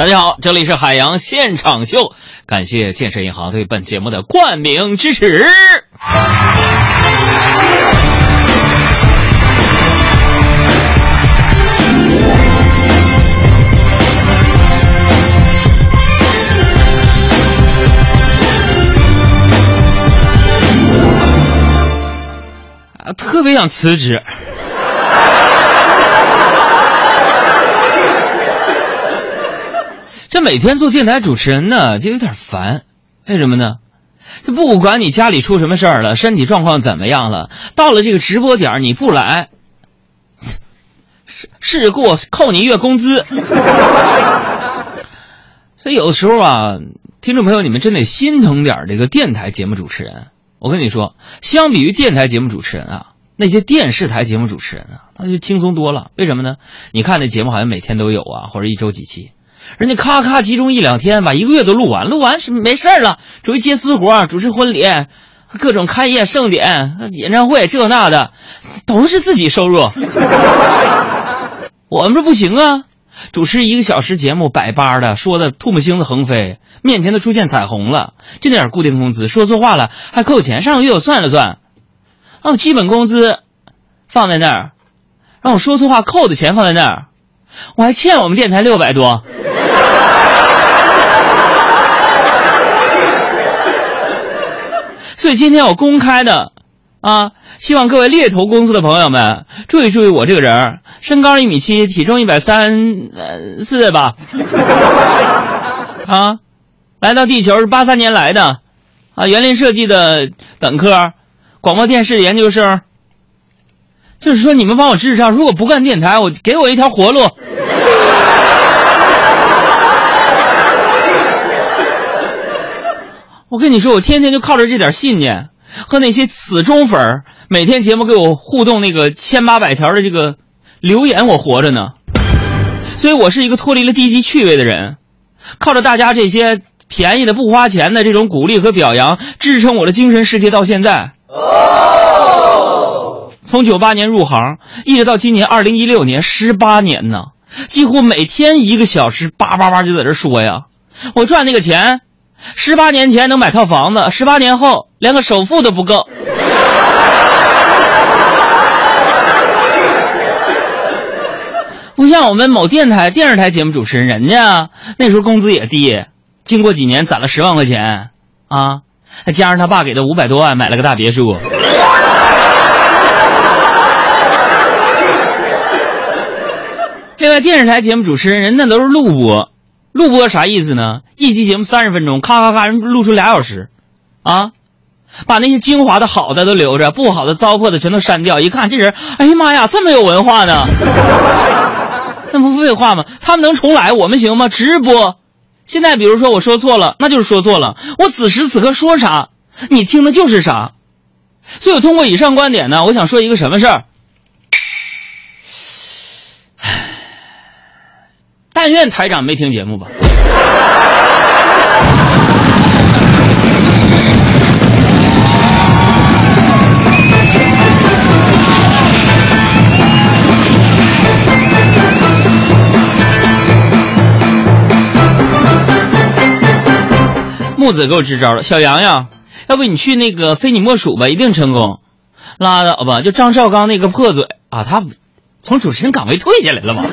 大家好，这里是海洋现场秀，感谢建设银行对本节目的冠名支持。啊，特别想辞职。每天做电台主持人呢，就有点烦。为什么呢？就不管你家里出什么事儿了，身体状况怎么样了，到了这个直播点你不来，是是给我扣你月工资。所以有的时候啊，听众朋友，你们真得心疼点这个电台节目主持人。我跟你说，相比于电台节目主持人啊，那些电视台节目主持人啊，那就轻松多了。为什么呢？你看那节目好像每天都有啊，或者一周几期。人家咔咔集中一两天，把一个月都录完，录完是没事儿了，出去接私活，主持婚礼，各种开业盛典、演唱会，这那的，都是自己收入。我们这不行啊，主持一个小时节目，百八的说的唾沫星子横飞，面前都出现彩虹了，就那点固定工资，说错话了还扣钱。上个月我算了算，让我基本工资放在那儿，让我说错话扣的钱放在那儿，我还欠我们电台六百多。所以今天我公开的，啊，希望各位猎头公司的朋友们注意注意我这个人身高一米七，体重一百三呃四吧，啊，来到地球是八三年来的，啊，园林设计的本科，广播电视研究生。就是说你们帮我支持上，如果不干电台，我给我一条活路。我跟你说，我天天就靠着这点信念和那些死忠粉儿，每天节目给我互动那个千八百条的这个留言，我活着呢。所以我是一个脱离了低级趣味的人，靠着大家这些便宜的不花钱的这种鼓励和表扬，支撑我的精神世界到现在。从九八年入行，一直到今年二零一六年，十八年呢，几乎每天一个小时叭叭叭就在这说呀，我赚那个钱。十八年前能买套房子，十八年后连个首付都不够。不像我们某电台、电视台节目主持人，人家那时候工资也低，经过几年攒了十万块钱，啊，还加上他爸给的五百多万，买了个大别墅。另外，电视台节目主持人，人那都是录播。录播啥意思呢？一期节目三十分钟，咔咔咔，人录出俩小时，啊，把那些精华的好的都留着，不好的糟粕的全都删掉。一看这人，哎呀妈呀，这么有文化呢？那不废话吗？他们能重来，我们行吗？直播，现在比如说我说错了，那就是说错了。我此时此刻说啥，你听的就是啥。所以我通过以上观点呢，我想说一个什么事儿。但愿台长没听节目吧。木子给我支招了，小洋洋，要不你去那个非你莫属吧，一定成功。拉倒吧，就张绍刚那个破嘴啊，他从主持人岗位退下来了吧？